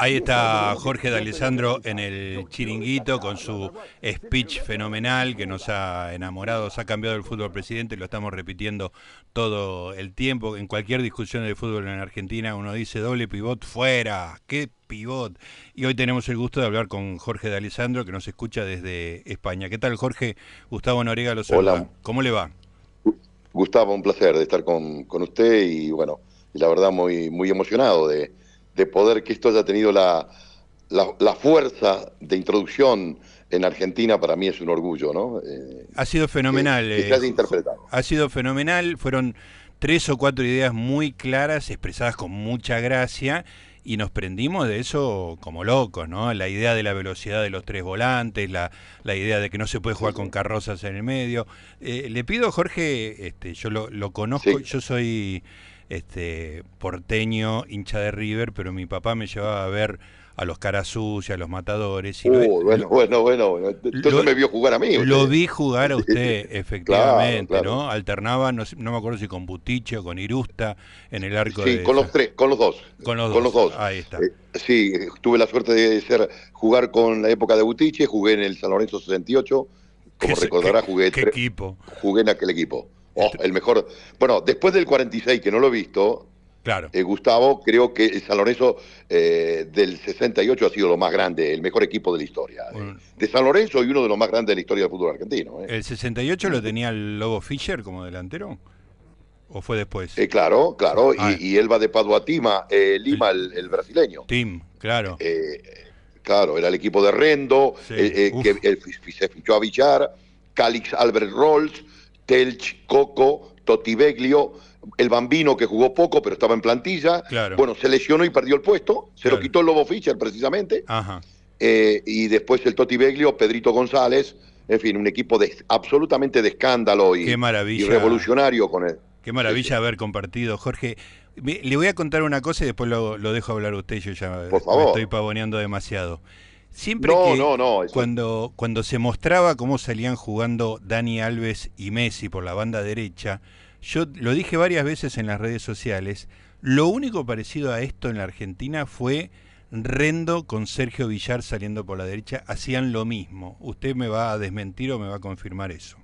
Ahí está Jorge de Alessandro en el chiringuito con su speech fenomenal que nos ha enamorado, se ha cambiado el fútbol presidente, lo estamos repitiendo todo el tiempo. En cualquier discusión de fútbol en Argentina uno dice doble pivot fuera, qué pivot. Y hoy tenemos el gusto de hablar con Jorge de Alessandro que nos escucha desde España. ¿Qué tal Jorge? Gustavo Noriega lo saluda. Hola. ¿Cómo le va? Gustavo, un placer de estar con, con usted y bueno, la verdad muy, muy emocionado de de poder que esto haya tenido la, la, fuerza de introducción en Argentina para mí es un orgullo, ¿no? Eh, ha sido fenomenal. Que, se haya eh, interpretado. Ha sido fenomenal, fueron tres o cuatro ideas muy claras, expresadas con mucha gracia, y nos prendimos de eso como locos, ¿no? La idea de la velocidad de los tres volantes, la, la idea de que no se puede jugar con carrozas en el medio. Eh, le pido, Jorge, este, yo lo, lo conozco, yo soy este, porteño, hincha de River, pero mi papá me llevaba a ver a los caras a los matadores. Y uh, bueno, bueno, bueno, entonces me vio jugar a mí. Lo vi jugar a usted, efectivamente, ¿no? Alternaba, no, me acuerdo si con Butiche o con Irusta en el arco sí, con los tres, con los dos. Con los, dos. Ahí está. Eh, sí, tuve la suerte de ser jugar con la época de Butiche, jugué en el San Lorenzo 68, como recordará, jugué, ¿qué equipo? jugué en aquel equipo. Oh, el mejor. Bueno, después del 46, que no lo he visto, claro. Eh, Gustavo, creo que el San Lorenzo eh, del 68 ha sido lo más grande, el mejor equipo de la historia. Eh, de San Lorenzo y uno de los más grandes de la historia del fútbol argentino. ¿El 68 lo tenía el Lobo Fischer como delantero? ¿O fue después? claro, claro. Ah. Y, él va de Padua Tima, Lima, el, brasileño. Tim, claro. claro, era el equipo de Rendo, que se fichó a Villar, Calix Albert Rolls Telch, Coco, Totibeglio, el Bambino que jugó poco pero estaba en plantilla. Bueno, se lesionó y perdió el puesto, se lo quitó el Lobo Fischer precisamente. Eh, y después el Totibeglio, Pedrito González, en fin, un equipo de, absolutamente de escándalo y, revolucionario con él. Qué maravilla haber compartido, Jorge. Le voy a contar una cosa y después lo, dejo hablar a usted, yo ya Por favor. estoy pavoneando demasiado. Siempre que cuando, cuando se mostraba cómo salían jugando Dani Alves y Messi por la banda derecha, yo lo dije varias veces en las redes sociales, lo único parecido a esto en la Argentina fue Rendo con Sergio Villar saliendo por la derecha, hacían lo mismo. ¿Usted me va a desmentir o me va a confirmar eso?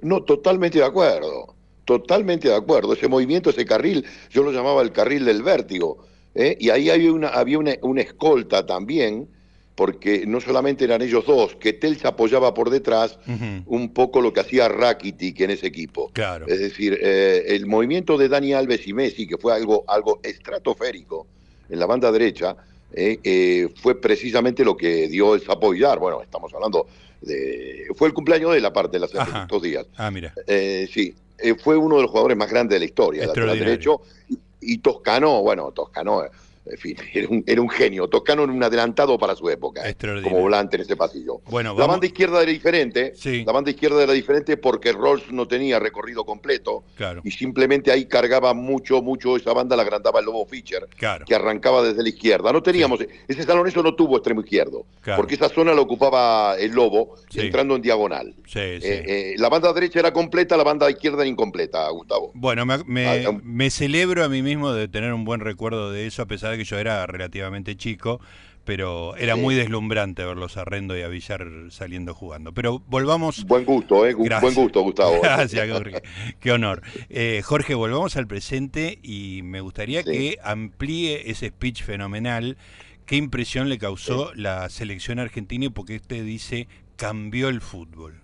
No, totalmente de acuerdo, totalmente de acuerdo. Ese movimiento, ese carril, yo lo llamaba el carril del vértigo, ¿eh? y ahí había una, había una, una escolta también porque no solamente eran ellos dos, que Tel se apoyaba por detrás un poco lo que hacía Rakitic en ese equipo. Claro. Es decir, eh, el movimiento de Dani Alves y Messi, que fue algo, algo estratosférico en la banda derecha, eh, eh, fue precisamente lo que dio el Sapo Villar. Bueno, estamos hablando de... Fue el cumpleaños de la parte de las estos días. Ah, mira. sí, fue uno de los jugadores más grandes de la historia, lateral derecho. Y, y Toscano, bueno, Toscano en fin, era un, genio. Toscano en un adelantado para su época, como volante en ese pasillo. Bueno, La banda izquierda era diferente. La banda izquierda era diferente porque Rolls no tenía recorrido completo. Y simplemente ahí cargaba mucho, mucho esa banda, la agrandaba el Lobo Fischer, que arrancaba desde la izquierda. No teníamos, ese salón eso no tuvo extremo izquierdo, porque esa zona la ocupaba el Lobo, entrando en diagonal. Eh, eh, la banda derecha era completa, la banda izquierda era incompleta, Gustavo. Bueno, me, ah, me celebro a mí mismo de tener un buen recuerdo de eso, a pesar de que yo era relativamente chico, pero era muy deslumbrante verlos a Rendo y a Villar saliendo jugando. Pero volvamos... Buen gusto, eh, buen gusto, Gustavo. Gracias, Jorge. Qué honor. Eh, Jorge, volvamos al presente y me gustaría que amplíe ese speech fenomenal. ¿Qué impresión le causó la selección argentina y por qué usted dice cambió el fútbol?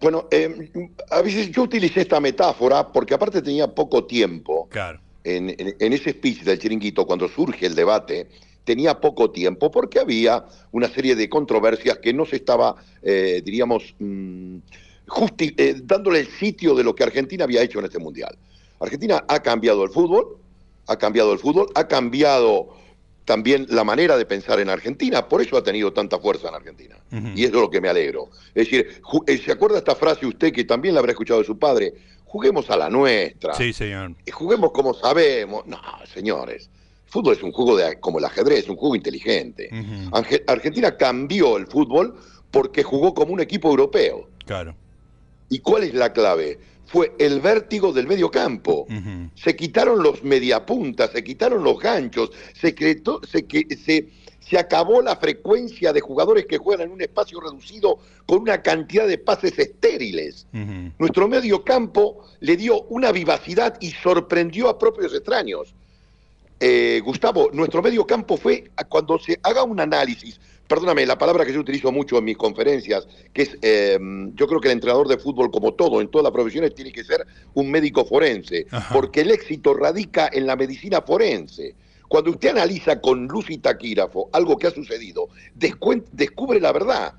Bueno, eh, a veces yo utilicé esta metáfora porque aparte tenía poco tiempo. Claro en, ese speech del chiringuito, cuando surge el debate, tenía poco tiempo porque había una serie de controversias que no se estaba, eh, diríamos, mm, eh, dándole el sitio de lo que Argentina había hecho en este mundial. Argentina ha cambiado el fútbol, ha cambiado el fútbol, ha cambiado también la manera de pensar en Argentina, por eso ha tenido tanta fuerza en Argentina. Y eso es lo que me alegro. Es decir, eh, ¿se acuerda esta frase usted que también la habrá escuchado de su padre? Juguemos a la nuestra. Sí, señor. Y juguemos como sabemos. No, señores. El fútbol es un juego de, como el ajedrez, es un juego inteligente. Argentina cambió el fútbol porque jugó como un equipo europeo. Claro. ¿Y cuál es la clave? fue el vértigo del medio campo. Se quitaron los mediapuntas, se quitaron los ganchos, se, se, se, se acabó la frecuencia de jugadores que juegan en un espacio reducido con una cantidad de pases estériles. Nuestro medio campo le dio una vivacidad y sorprendió a propios extraños. Eh, Gustavo, nuestro medio campo fue cuando se haga un análisis perdóname, la palabra que yo utilizo mucho en mis conferencias, que es, eh, yo creo que el entrenador de fútbol, como todo, en todas las profesiones, tiene que ser un médico forense, porque el éxito radica en la medicina forense. Cuando usted analiza con luz y taquígrafo algo que ha sucedido, descubre la verdad.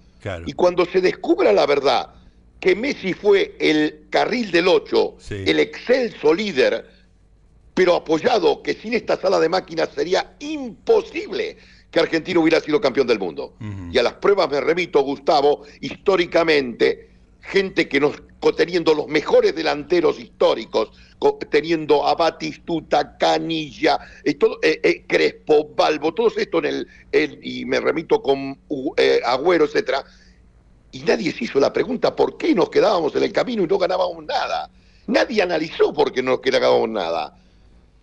Y cuando se descubra la verdad, que Messi fue el carril del 8, el excelso líder, pero apoyado que sin esta sala de máquinas sería imposible que Argentina hubiera sido campeón del mundo. Y a las pruebas me remito, Gustavo, históricamente, gente que nos, teniendo los mejores delanteros históricos, teniendo a Batistuta, Canilla, eh, todo, eh, eh, Crespo, Balbo, todo esto en el, y me remito con Agüero, etcétera, y nadie se hizo la pregunta por qué nos quedábamos en el camino y no ganábamos nada. Nadie analizó por qué no nos quedábamos nada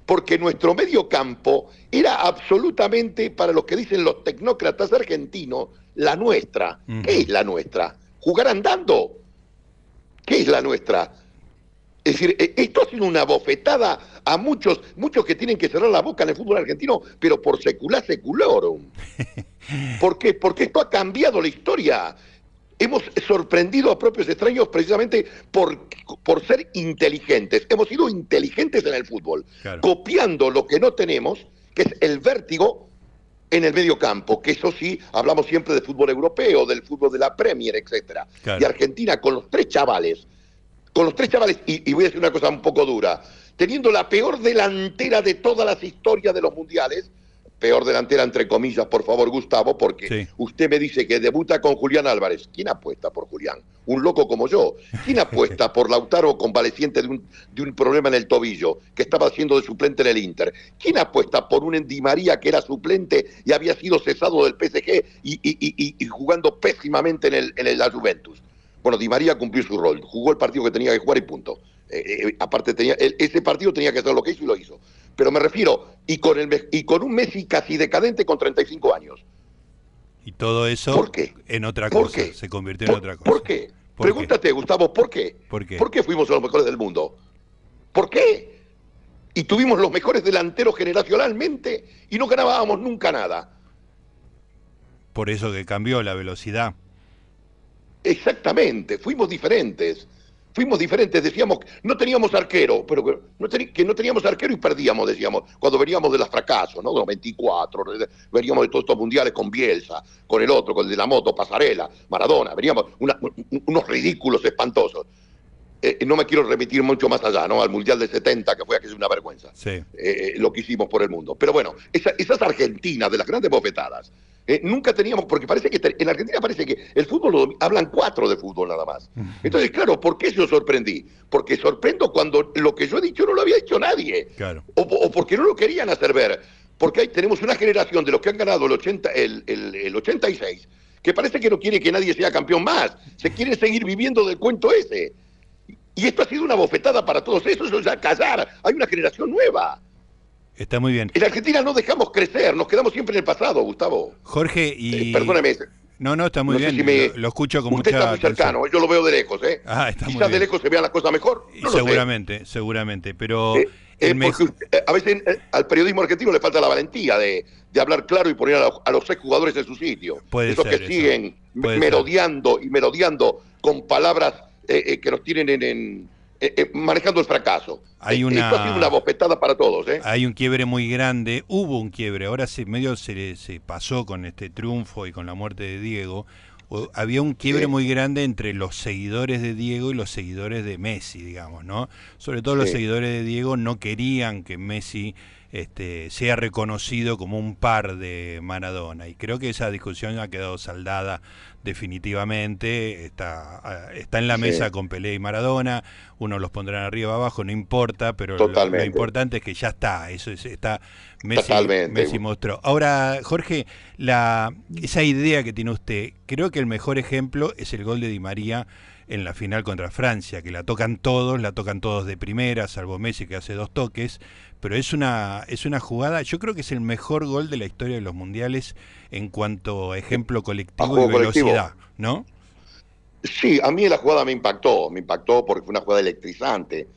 porque nuestro medio campo era absolutamente, para los que dicen los tecnócratas argentinos, la nuestra. ¿Qué es la nuestra? Jugar andando. ¿Qué es la nuestra? Es decir, e, esto ha sido una bofetada a muchos, muchos que tienen que cerrar la boca en el fútbol argentino, pero por secular seculorum. ¿Por qué? Porque esto ha cambiado la historia hemos sorprendido a propios extraños precisamente por, por ser inteligentes. Hemos sido inteligentes en el fútbol, copiando lo que no tenemos, que es el vértigo en el medio campo, que eso sí, hablamos siempre de fútbol europeo, del fútbol de la Premier, etcétera. Y Argentina con los tres chavales, con los tres chavales, y, y voy a decir una cosa un poco dura, teniendo la peor delantera de todas las historias de los mundiales, peor delantera, entre comillas, por favor, Gustavo, porque usted me dice que debuta con Julián Álvarez. ¿Quién apuesta por Julián? Un loco como yo. ¿Quién apuesta por Lautaro convaleciente de un, de un problema en el tobillo, que estaba siendo de suplente en el Inter? ¿Quién apuesta por un Di María que era suplente y había sido cesado del PSG y, jugando pésimamente en, el, en la Juventus? Bueno, Di María cumplió su rol, jugó el partido que tenía que jugar y punto. Eh, eh, aparte, tenía, ese partido tenía que hacer lo que hizo y lo hizo. Pero me refiero, y con, el, y con un Messi casi decadente con 35 años. Y todo eso en otra cosa, se convirtió en otra cosa. ¿Por qué? Pregúntate, Gustavo, ¿por qué? ¿por qué? ¿Por qué fuimos los mejores del mundo? ¿Por qué? Y tuvimos los mejores delanteros generacionalmente y no ganábamos nunca nada. Por eso que cambió la velocidad. Exactamente, fuimos diferentes fuimos diferentes, decíamos, no teníamos arquero, pero que no, teníamos arquero y perdíamos, decíamos, cuando veníamos de los fracasos, ¿no? De los 24, veníamos de todos estos mundiales con Bielsa, con el otro, con el de la moto, Pasarela, Maradona, veníamos unos ridículos espantosos. Eh, no me quiero remitir mucho más allá, ¿no? Al Mundial de 70, que fue aquello una vergüenza. Sí. Eh, eh, lo que hicimos por el mundo. Pero bueno, esas Argentinas de las grandes bofetadas, nunca teníamos, porque parece que en Argentina parece que el fútbol hablan cuatro de fútbol nada más. Entonces, claro, ¿por qué yo sorprendí? Porque sorprendo cuando lo que yo he dicho no lo había dicho nadie. Claro. O, porque no lo querían hacer ver. Porque ahí tenemos una generación de los que han ganado el, 80, el, el, el 86 que parece que no quiere que nadie sea campeón más. Se quiere seguir viviendo del cuento ese. Y esto ha sido una bofetada para todos esos, eso ya callar. Hay una generación nueva. Está muy bien. En Argentina no dejamos crecer, nos quedamos siempre en el pasado, Gustavo. Jorge, y... Eh, perdóneme. No, no, está muy bien. lo, escucho con usted mucha está muy cercano, yo lo veo de lejos, ¿eh? Ah, está Quizás de lejos se vea la cosa mejor. seguramente, seguramente, pero... Eh, eh, a veces al periodismo argentino le falta la valentía de, hablar claro y poner a, los seis jugadores en su sitio. Puede Esos que siguen merodeando y merodeando con palabras eh, eh, que nos tienen en, eh, manejando el fracaso. Hay una, Esto ha sido una bofetada para todos. Hay un quiebre muy grande, hubo un quiebre, ahora se, medio se, se pasó con este triunfo y con la muerte de Diego. Había un quiebre muy grande entre los seguidores de Diego y los seguidores de Messi, digamos, ¿no? Sobre todo los seguidores de Diego no querían que Messi este, sea reconocido como un par de Maradona. Y creo que esa discusión ha quedado saldada definitivamente. Está, ah, está en la mesa con Pelé y Maradona. Uno los pondrán arriba abajo, no importa, pero lo, importante es que ya está. Eso es, está Messi, Messi mostró. Ahora, Jorge, la, esa idea que tiene usted, creo que el mejor ejemplo es el gol de Di María en la final contra Francia, que la tocan todos, la tocan todos de primera, salvo Messi que hace dos toques, pero es una, es una jugada, yo creo que es el mejor gol de la historia de los mundiales en cuanto a ejemplo colectivo y velocidad, ¿no? Sí, a mí la jugada me impactó, me impactó porque fue una jugada electrizante,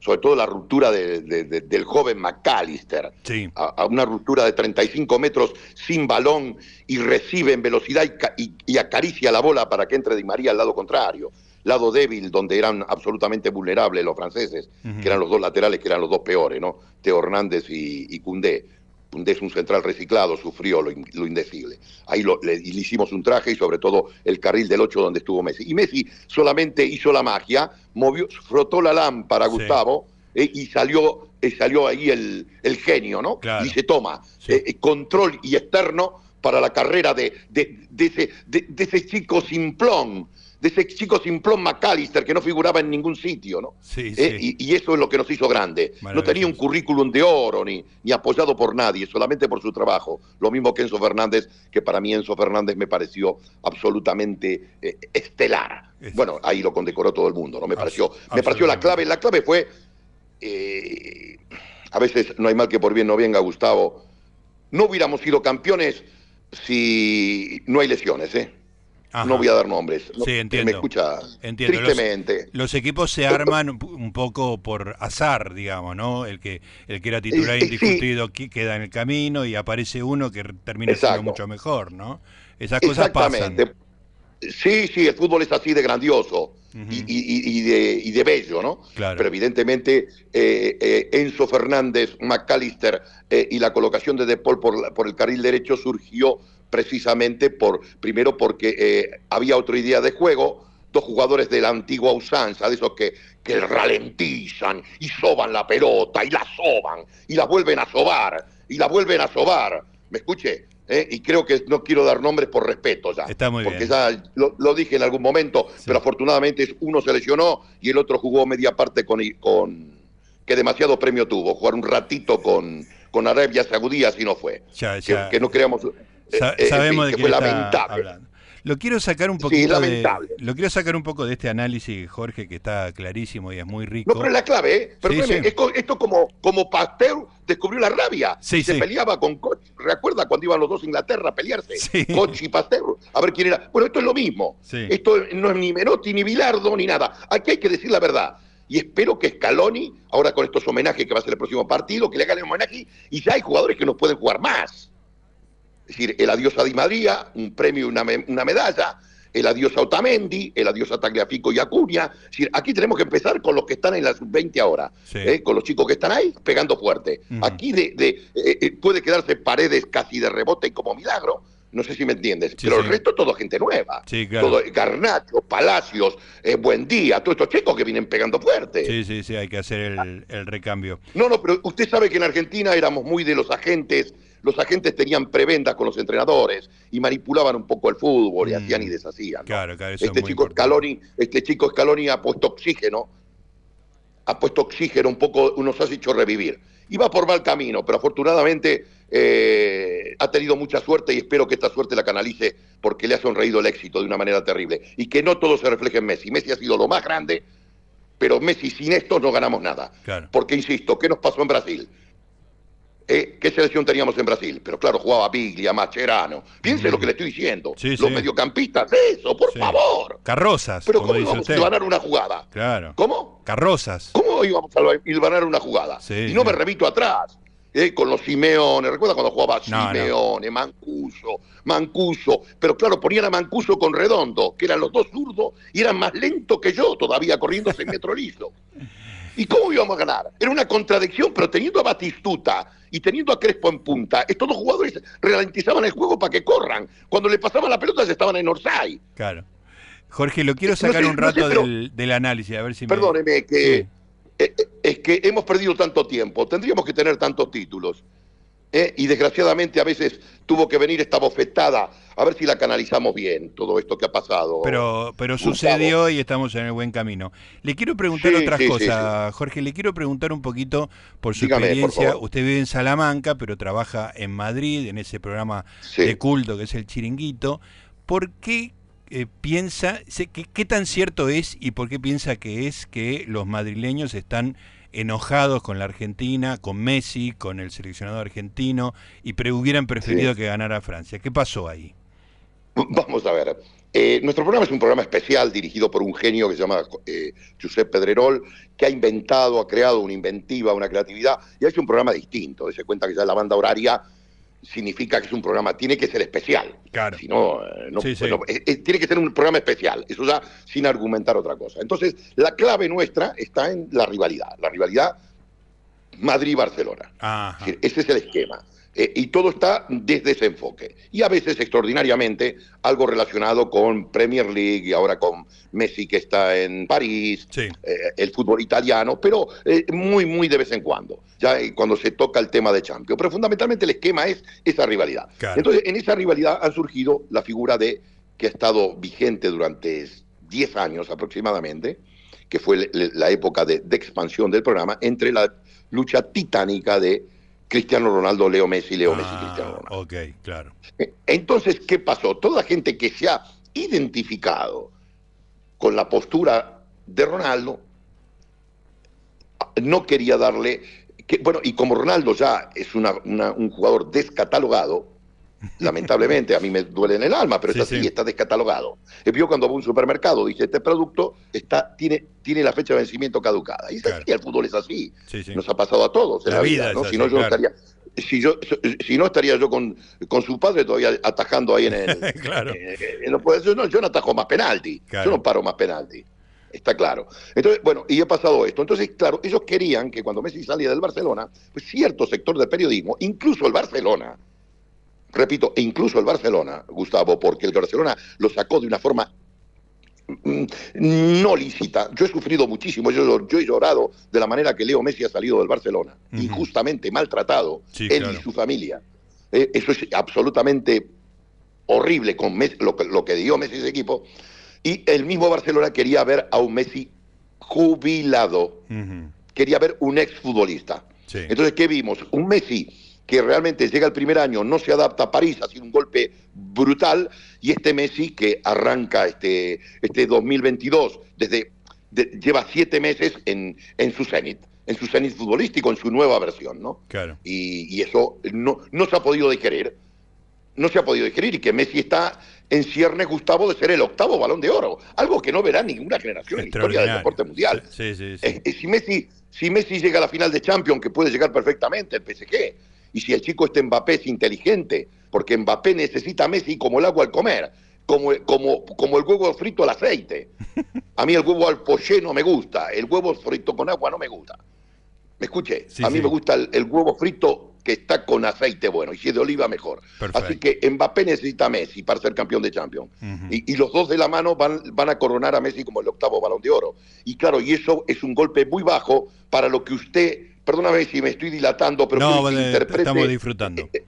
sobre todo la ruptura del joven McAllister, sí. a, una ruptura de 35 metros sin balón y recibe en velocidad y, acaricia la bola para que entre Di María al lado contrario, lado débil donde eran absolutamente vulnerables los franceses, que eran los dos laterales, que eran los dos peores, ¿no? Teo Hernández y, y Cundé es un central reciclado, sufrió lo, indecible. Ahí le, hicimos un traje y sobre todo el carril del 8 donde estuvo Messi. Y Messi solamente hizo la magia, movió, frotó la lámpara a Gustavo eh, y salió, eh, salió ahí el, genio, ¿no? Y se toma eh, control y externo para la carrera de, de, ese, de, ese chico simplón de ese chico simplón McAllister que no figuraba en ningún sitio, ¿no? Sí, eh, Y, eso es lo que nos hizo grande. No tenía un currículum de oro ni, ni apoyado por nadie, solamente por su trabajo. Lo mismo que Enzo Fernández, que para mí Enzo Fernández me pareció absolutamente eh, estelar. Bueno, ahí lo condecoró todo el mundo, ¿no? Me pareció, me pareció la clave. La clave fue, eh, a veces no hay mal que por bien no venga, Gustavo. No hubiéramos sido campeones si no hay lesiones, ¿eh? No voy a dar nombres. sí, entiendo. Me escucha tristemente. Los, equipos se arman un poco por azar, digamos, ¿no? El que el que era titular indiscutido queda en el camino y aparece uno que termina siendo mucho mejor, ¿no? Esas cosas pasan. Sí, sí, el fútbol es así de grandioso y, de, bello, ¿no? Claro. Pero evidentemente eh, eh, Enzo Fernández, McAllister eh, y la colocación de De Paul por, por el carril derecho surgió precisamente por, primero porque eh, había otra idea de juego, dos jugadores de la antigua usanza, de esos que, que ralentizan y soban la pelota y la soban y la vuelven a sobar y la vuelven a sobar. ¿Me escuché? ¿Eh? y creo que no quiero dar nombres por respeto ya. Está muy porque ya lo, dije en algún momento, pero afortunadamente uno se lesionó y el otro jugó media parte con, con que demasiado premio tuvo, jugar un ratito con, con Arabia Saudí, así no fue. Que, no creamos eh, eh, sabemos de que fue lamentable. Lo quiero sacar un poquito de, lo quiero sacar un poco de este análisis, Jorge, que está clarísimo y es muy rico. No, pero es la clave, ¿eh? esto, esto, como, como Pasteur descubrió la rabia. se peleaba con Koch. ¿Recuerda cuando iban los dos a Inglaterra a pelearse? Koch y Pasteur. A ver quién era. Bueno, esto es lo mismo. Esto no es ni Menotti, ni Bilardo, ni nada. Aquí hay que decir la verdad. Y espero que Scaloni, ahora con estos homenajes que va a ser el próximo partido, que le hagan el homenaje y ya hay jugadores que no pueden jugar más. Es decir, el adiós a Di María, un premio y una, una medalla, el adiós a Otamendi, el adiós a Tagliafico y Acuña. Es decir, aquí tenemos que empezar con los que están en la sub-20 ahora, ¿eh? con los chicos que están ahí pegando fuerte. Aquí de, eh, eh, puede quedarse paredes casi de rebote y como milagro. No sé si me entiendes, pero el resto todo gente nueva. Sí, claro. Todo, Garnacho, Palacios, Buen Día, todos estos chicos que vienen pegando fuerte. Sí, sí, sí, hay que hacer el, el recambio. No, no, pero usted sabe que en Argentina éramos muy de los agentes los agentes tenían prebendas con los entrenadores y manipulaban un poco el fútbol y mm. hacían y deshacían. Claro, este, chico Scaloni, este chico Scaloni ha puesto oxígeno, ha puesto oxígeno un poco, nos ha hecho revivir. Iba por mal camino, pero afortunadamente eh, ha tenido mucha suerte y espero que esta suerte la canalice porque le ha sonreído el éxito de una manera terrible. Y que no todo se refleje en Messi. Messi ha sido lo más grande, pero Messi sin esto no ganamos nada. Porque, insisto, ¿qué nos pasó en Brasil? Eh, ¿Qué selección teníamos en Brasil? Pero claro, jugaba Piglia, Macherano. Piense lo que le estoy diciendo. Los mediocampistas, eso, por favor. Carrozas. Pero ¿cómo íbamos a ganar una jugada? Claro. ¿Cómo? Carrozas. ¿Cómo íbamos a ganar una jugada? y no me remito atrás. Eh, con los Simeone, ¿recuerda cuando jugaba Simeone, Mancuso, Mancuso? Pero claro, ponían a Mancuso con Redondo, que eran los dos zurdos y eran más lentos que yo, todavía corriendo en metro liso. ¿Y cómo íbamos a ganar? Era una contradicción, pero teniendo a Batistuta y teniendo a Crespo en punta, estos dos jugadores ralentizaban el juego para que corran. Cuando le pasaban la pelota ya estaban en Orsay. Claro. Jorge, lo quiero sacar un rato del, análisis, a ver si Perdóneme, que eh, es que hemos perdido tanto tiempo, tendríamos que tener tantos títulos. ¿Eh? y desgraciadamente a veces tuvo que venir esta bofetada, a ver si la canalizamos bien, todo esto que ha pasado. Pero, pero sucedió y estamos en el buen camino. Le quiero preguntar otra cosa, Jorge, le quiero preguntar un poquito por su experiencia. Usted vive en Salamanca, pero trabaja en Madrid, en ese programa de culto que es el Chiringuito. ¿Por qué eh, piensa, ¿qué, ¿qué tan cierto es y por qué piensa que es que los madrileños están enojados con la Argentina, con Messi, con el seleccionado argentino y pre hubieran preferido que ganara Francia? ¿Qué pasó ahí? Vamos a ver. Eh, nuestro programa es un programa especial dirigido por un genio que se llama eh, Josep Pedrerol, que ha inventado, ha creado una inventiva, una creatividad, y ha hecho un programa distinto. Se cuenta que ya la banda horaria significa que es un programa, tiene que ser especial. Claro. Si no, eh, no, tiene que ser un programa especial, eso ya sin argumentar otra cosa. Entonces, la clave nuestra está en la rivalidad, la rivalidad Madrid-Barcelona. Ese es el esquema. Eh, y todo está desde ese enfoque. Y a veces, extraordinariamente, algo relacionado con Premier League y ahora con Messi que está en París, eh, el fútbol italiano, pero eh, muy, muy de vez en cuando, ya cuando se toca el tema de Champions. Pero fundamentalmente el esquema es esa rivalidad. Entonces, en esa rivalidad ha surgido la figura de que ha estado vigente durante 10 años aproximadamente, que fue la época de expansión del programa, entre la lucha titánica de Cristiano Ronaldo, Leo Messi, Leo Messi, ah, Cristiano Ronaldo. Ok, claro. Entonces, ¿qué pasó? Toda gente que se ha identificado con la postura de Ronaldo no quería darle. Que, bueno, y como Ronaldo ya es un jugador descatalogado, Lamentablemente, a mí me duele en el alma, pero es así, está descatalogado. Vio cuando va a un supermercado, dice, este producto está, tiene, tiene la fecha de vencimiento caducada. Y es así, el fútbol es así. Nos ha pasado a todos en la, vida, ¿no? si no, yo estaría, si, yo, si no estaría yo con, con su padre todavía atajando ahí en el... claro. Eh, eh, yo, no, yo no atajo más penalti, yo no paro más penalti. Está claro. Entonces, bueno, y ha pasado esto. Entonces, claro, ellos querían que cuando Messi salía del Barcelona, pues cierto sector del periodismo, incluso el Barcelona, repito, e incluso el Barcelona, Gustavo, porque el Barcelona lo sacó de una forma mm, no lícita. Yo he sufrido muchísimo, yo, he llorado de la manera que Leo Messi ha salido del Barcelona, injustamente maltratado, él y su familia. Eh, eso es absolutamente horrible con lo, que, lo que dio Messi ese equipo. Y el mismo Barcelona quería ver a un Messi jubilado, quería ver un exfutbolista. Entonces, ¿qué vimos? Un Messi que realmente llega el primer año, no se adapta a París, ha sido un golpe brutal, y este Messi que arranca este, este 2022, desde, lleva siete meses en, en su cenit, en su cenit futbolístico, en su nueva versión, ¿no? Claro. Y, eso no, no se ha podido digerir, no se ha podido digerir, y que Messi está en ciernes, Gustavo, de ser el octavo balón de oro, algo que no verá ninguna generación en la historia del deporte mundial. Sí, sí, sí. Eh, eh, si, Messi, si Messi llega a la final de Champions, que puede llegar perfectamente, el PSG, y si el chico este Mbappé es inteligente, porque Mbappé necesita a Messi como el agua al comer, como, como, como el huevo frito al aceite. A mí el huevo al poché no me gusta, el huevo frito con agua no me gusta. ¿Me escuché? a mí me gusta el, huevo frito que está con aceite bueno, y si es de oliva mejor. Así que Mbappé necesita a Messi para ser campeón de Champions. y, y, los dos de la mano van, van a coronar a Messi como el octavo balón de oro. Y claro, y eso es un golpe muy bajo para lo que usted perdóname si me estoy dilatando, pero no, que interprete, estamos disfrutando. Eh,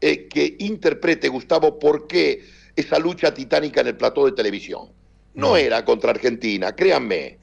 eh, que interprete, Gustavo, por qué esa lucha titánica en el plató de televisión. No, era contra Argentina, créanme.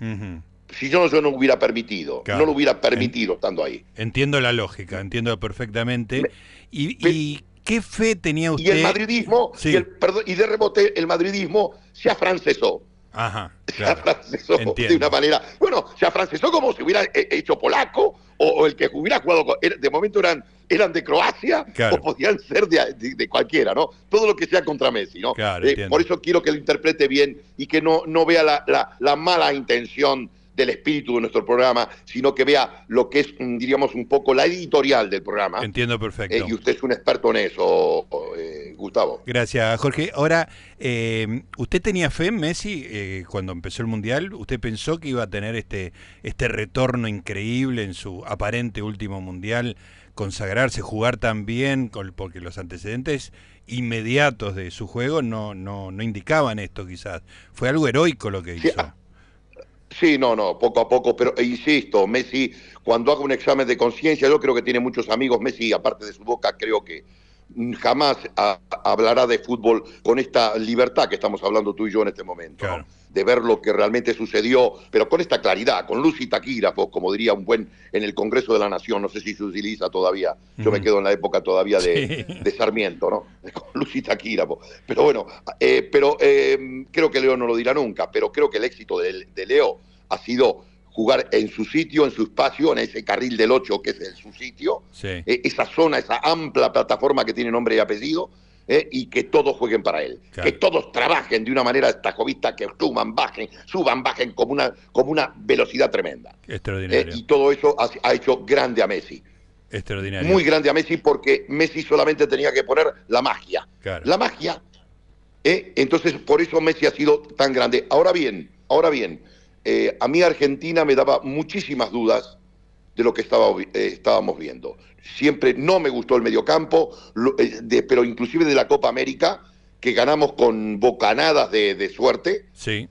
Si yo no, yo no hubiera permitido, no lo hubiera permitido estando ahí. Entiendo la lógica, entiendo perfectamente. y, qué fe tenía usted? Y el madridismo, y, el, perdón, y de rebote, el madridismo se afrancesó. Ajá, se afrancesó de una manera. Bueno, se afrancesó como si hubiera hecho polaco o, el que hubiera jugado. de momento eran, eran de Croacia o podían ser de, cualquiera, ¿no? Todo lo que sea contra Messi, ¿no? Eh, por eso quiero que lo interprete bien y que no, no vea la, la, la mala intención del espíritu de nuestro programa, sino que vea lo que es, mm, diríamos, un poco la editorial del programa. Entiendo perfecto. Eh, y usted es un experto en eso, eh, Gustavo. Gracias, Jorge. Ahora, eh, ¿usted tenía fe en Messi cuando empezó el Mundial? ¿Usted pensó que iba a tener este, este retorno increíble en su aparente último Mundial? consagrarse, jugar tan bien, porque los antecedentes inmediatos de su juego no, no, no indicaban esto quizás. Fue algo heroico lo que hizo. Sí, no, no, poco a poco, pero e insisto, Messi, cuando haga un examen de conciencia, yo creo que tiene muchos amigos, Messi, aparte de su boca, creo que jamás hablará de fútbol con esta libertad que estamos hablando tú y yo en este momento. de ver lo que realmente sucedió, pero con esta claridad, con luz y taquígrafos, como diría un buen en el Congreso de la Nación, no sé si se utiliza todavía, yo me quedo en la época todavía de, de Sarmiento, ¿no? Con luz y taquígrafos. Pero bueno, eh, pero eh, creo que Leo no lo dirá nunca, pero creo que el éxito de, de Leo ha sido jugar en su sitio, en su espacio, en ese carril del 8 que es el, su sitio, eh, esa zona, esa amplia plataforma que tiene nombre y apellido, eh, y que todos jueguen para él. Que todos trabajen de una manera estajovista, que suban, bajen, suban, bajen como una, como una velocidad tremenda. Extraordinario. Eh, y todo eso ha, hecho grande a Messi. Extraordinario. Muy grande a Messi porque Messi solamente tenía que poner la magia. La magia. entonces, por eso Messi ha sido tan grande. Ahora bien, ahora bien, eh, a mí Argentina me daba muchísimas dudas de lo que estaba, eh, estábamos viendo. Siempre no me gustó el mediocampo, eh, pero inclusive de la Copa América, que ganamos con bocanadas de, suerte. Sí.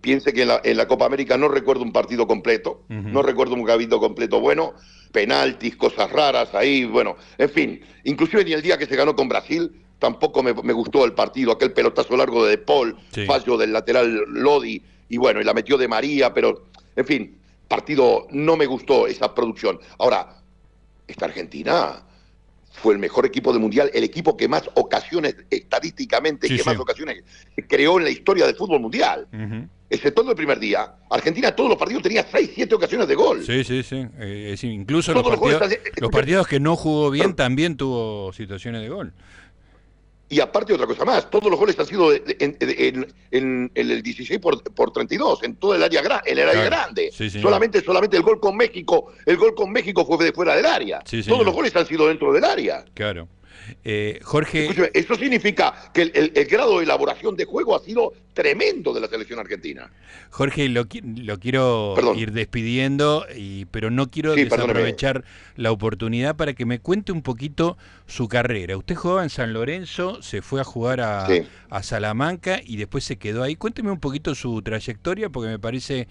piense que en la, Copa América no recuerdo un partido completo, no recuerdo un gabito completo bueno, penaltis, cosas raras ahí, bueno, en fin, inclusive ni el día que se ganó con Brasil, tampoco me, gustó el partido, aquel pelotazo largo de Paul, fallo del lateral Lodi, y bueno, y la metió de María, pero, en fin, partido, no me gustó esa producción. Ahora, esta Argentina fue el mejor equipo del Mundial, el equipo que más ocasiones, estadísticamente, que más ocasiones creó en la historia del fútbol mundial. Excepto en el primer día, Argentina todos los partidos tenía 6, 7 ocasiones de gol. Sí, sí, sí. Eh, incluso los, partidos, los partidos que no jugó bien también tuvo situaciones de gol. Y aparte otra cosa más, todos los goles han sido en, el 16 por, por 32, en todo el área, en el área grande. solamente, solamente el gol con México, el gol con México fue de fuera del área. todos los goles han sido dentro del área. Claro. Eh, Jorge. eso significa que el, grado de elaboración de juego ha sido tremendo de la selección argentina. Jorge, lo, lo quiero ir despidiendo, y, pero no quiero desaprovechar la oportunidad para que me cuente un poquito su carrera. Usted jugaba en San Lorenzo, se fue a jugar a, a Salamanca y después se quedó ahí. Cuénteme un poquito su trayectoria, porque me parece,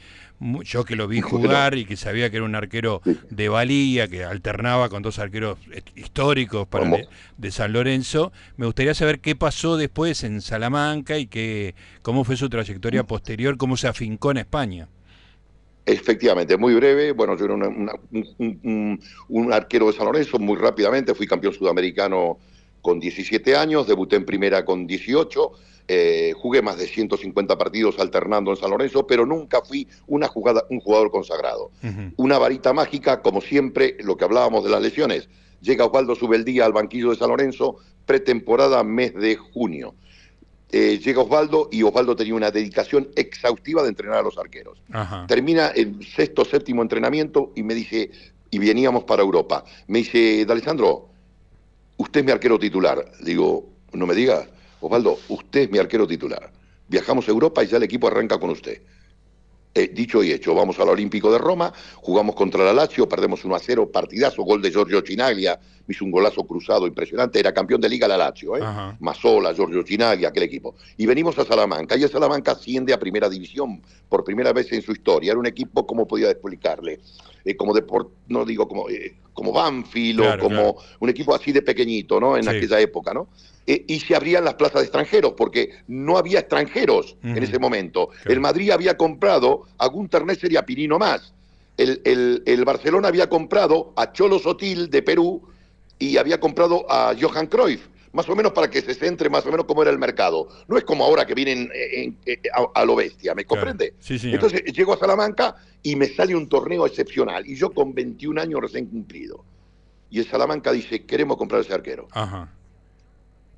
yo que lo vi jugar y que sabía que era un arquero de valía, que alternaba con dos arqueros históricos para de, San Lorenzo, me gustaría saber qué pasó después en Salamanca y que, cómo fue su trayectoria posterior, cómo se afincó en España. Efectivamente, muy breve. Bueno, yo era un, arquero de San Lorenzo, muy rápidamente fui campeón sudamericano con 17 años, debuté en primera con 18, eh, jugué más de 150 partidos alternando en San Lorenzo, pero nunca fui una jugada, un jugador consagrado. Una varita mágica, como siempre, lo que hablábamos de las lesiones. Llega Osvaldo Subeldía al banquillo de San Lorenzo, pretemporada mes de junio. Eh, llega Osvaldo y Osvaldo tenía una dedicación exhaustiva de entrenar a los arqueros. Termina el sexto, séptimo entrenamiento y me dice, y veníamos para Europa. Me dice, D'Alessandro, usted es mi arquero titular. Digo, no me digas, Osvaldo, usted es mi arquero titular. Viajamos a Europa y ya el equipo arranca con usted. Eh, dicho y hecho, vamos al Olímpico de Roma, jugamos contra la Lazio, perdemos 1 a 0, partidazo, gol de Giorgio Chinaglia, hizo un golazo cruzado impresionante, era campeón de liga la Lazio, ¿eh? Mazola, Giorgio Chinaglia, aquel equipo. Y venimos a Salamanca, y el Salamanca asciende a primera división por primera vez en su historia. Era un equipo, ¿cómo podía explicarle? Eh, como deport, no digo como, eh, como Banfield o como un equipo así de pequeñito, ¿no? En aquella época, ¿no? Eh, y se abrían las plazas de extranjeros, porque no había extranjeros en ese momento. El Madrid había comprado a Gunter Nesser y a Pirino más. El, el, Barcelona había comprado a Cholo Sotil de Perú y había comprado a Johan Cruyff, más o menos para que se centre más o menos cómo era el mercado. No es como ahora que vienen eh, eh, a, lo bestia, ¿me comprende? Entonces llego a Salamanca y me sale un torneo excepcional, y yo con 21 años recién cumplido. Y el Salamanca dice, queremos comprar ese arquero. Ajá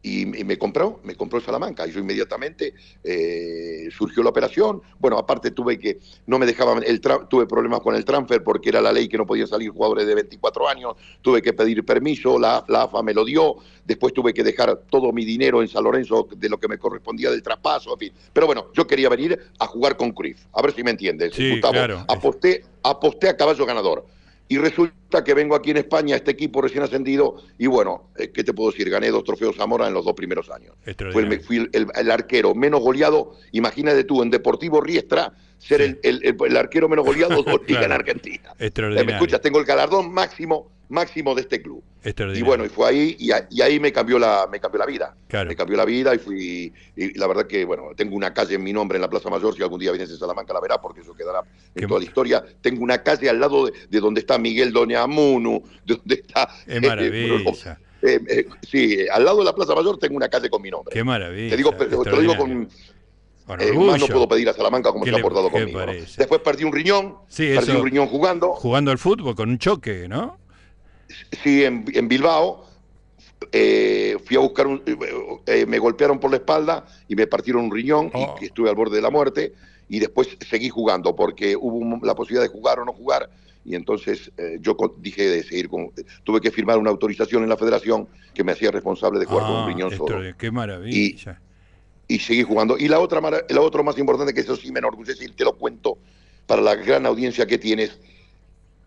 y, me compró, me compró Salamanca. Y yo inmediatamente eh, surgió la operación. Bueno, aparte tuve que, no me dejaban, el tuve problemas con el transfer porque era la ley que no podían salir jugadores de 24 años. Tuve que pedir permiso, la, AFA me lo dio. Después tuve que dejar todo mi dinero en San Lorenzo de lo que me correspondía del traspaso, en fin. Pero bueno, yo quería venir a jugar con Cruyff. A ver si me entiendes. Sí, claro. Aposté, aposté a caballo ganador y resulta que vengo aquí en España, este equipo recién ascendido, y bueno, eh, ¿qué te puedo decir? Gané dos trofeos Zamora en los dos primeros años. Fue el, fui el, arquero menos goleado, imagínate tú, en Deportivo Riestra, ser el, arquero menos goleado dos ligas en Argentina. Eh, ¿Me escuchas? Tengo el galardón máximo máximo de este club. Y bueno, y fue ahí, y, a- y ahí me cambió la, me cambió la vida. Claro. Me cambió la vida y fui, y la verdad que, bueno, tengo una calle en mi nombre en la Plaza Mayor, si algún día vienes a Salamanca la verás, porque eso quedará en Qué toda la historia. Tengo una calle al lado de, de donde está Miguel Doñamunu, de donde está... Es eh, maravilla. eh, eh, sí, al lado de la Plaza Mayor tengo una calle con mi nombre. Qué maravilla. te, digo, te lo digo con, eh, más no puedo pedir a Salamanca como ¿Qué se ha portado conmigo. Después perdí un riñón, Sí, perdí eso- un riñón jugando. Jugando al fútbol con un choque, ¿no? Sí, en, en Bilbao. eh, fui a buscar un. eh, me golpearon por la espalda y me partieron un riñón Oh. y estuve al borde de la muerte. Y después seguí jugando porque hubo un- la posibilidad de jugar o no jugar. Y entonces eh, yo dije de seguir con. Tuve que firmar una autorización en la federación que me hacía responsable de jugar con un Ah, riñón solo. Qué maravilla. y seguí jugando. Y la otra, la otra más importante, que eso sí me enorgullece y te lo cuento para la gran audiencia que tienes,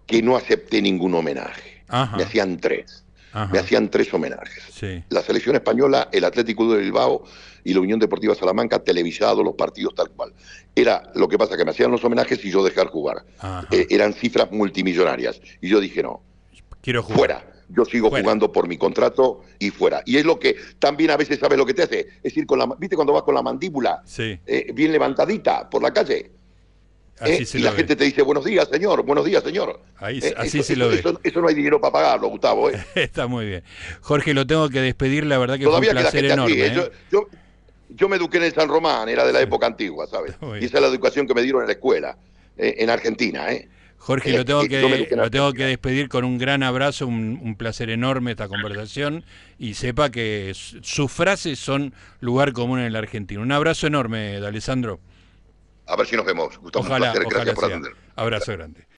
que no acepté ningún homenaje. Ajá. Me hacían tres. Ajá. Me hacían tres homenajes. Sí. La selección española, el Atlético de Bilbao y la Unión Deportiva Salamanca, televisado los partidos tal cual. Era lo que pasa que me hacían los homenajes y yo dejar jugar. Eh, eran cifras multimillonarias. Y yo dije, no, Quiero jugar. fuera. Yo sigo Fuera. jugando por mi contrato y fuera. Y es lo que también a veces sabes lo que te hace. Es decir, con la, ¿viste cuando vas con la mandíbula Sí. eh, bien levantadita por la calle? Así eh, se y la ve. gente te dice, buenos días, señor, buenos días, señor. Ahí- Eh, así eso, se lo eso- ve. Eso, eso no hay dinero para pagarlo, Gustavo. eh. Está muy bien. Jorge, lo tengo que despedir. La verdad que Todavía fue un placer gente enorme. así. eh. ¿eh? Yo, yo, yo me eduqué en el San Román, era de la época antigua, ¿sabes? Y esa es la educación que me dieron en la escuela, en Argentina, ¿eh? Jorge, lo tengo que, lo tengo que despedir con un gran abrazo, un, un placer enorme esta conversación y sepa que sus frases son lugar común en la Argentina. Un abrazo enorme, Alessandro. A ver si nos vemos, Gustavo. un Ojalá, placer, ojalá gracias por sea. atender. Abrazo grande.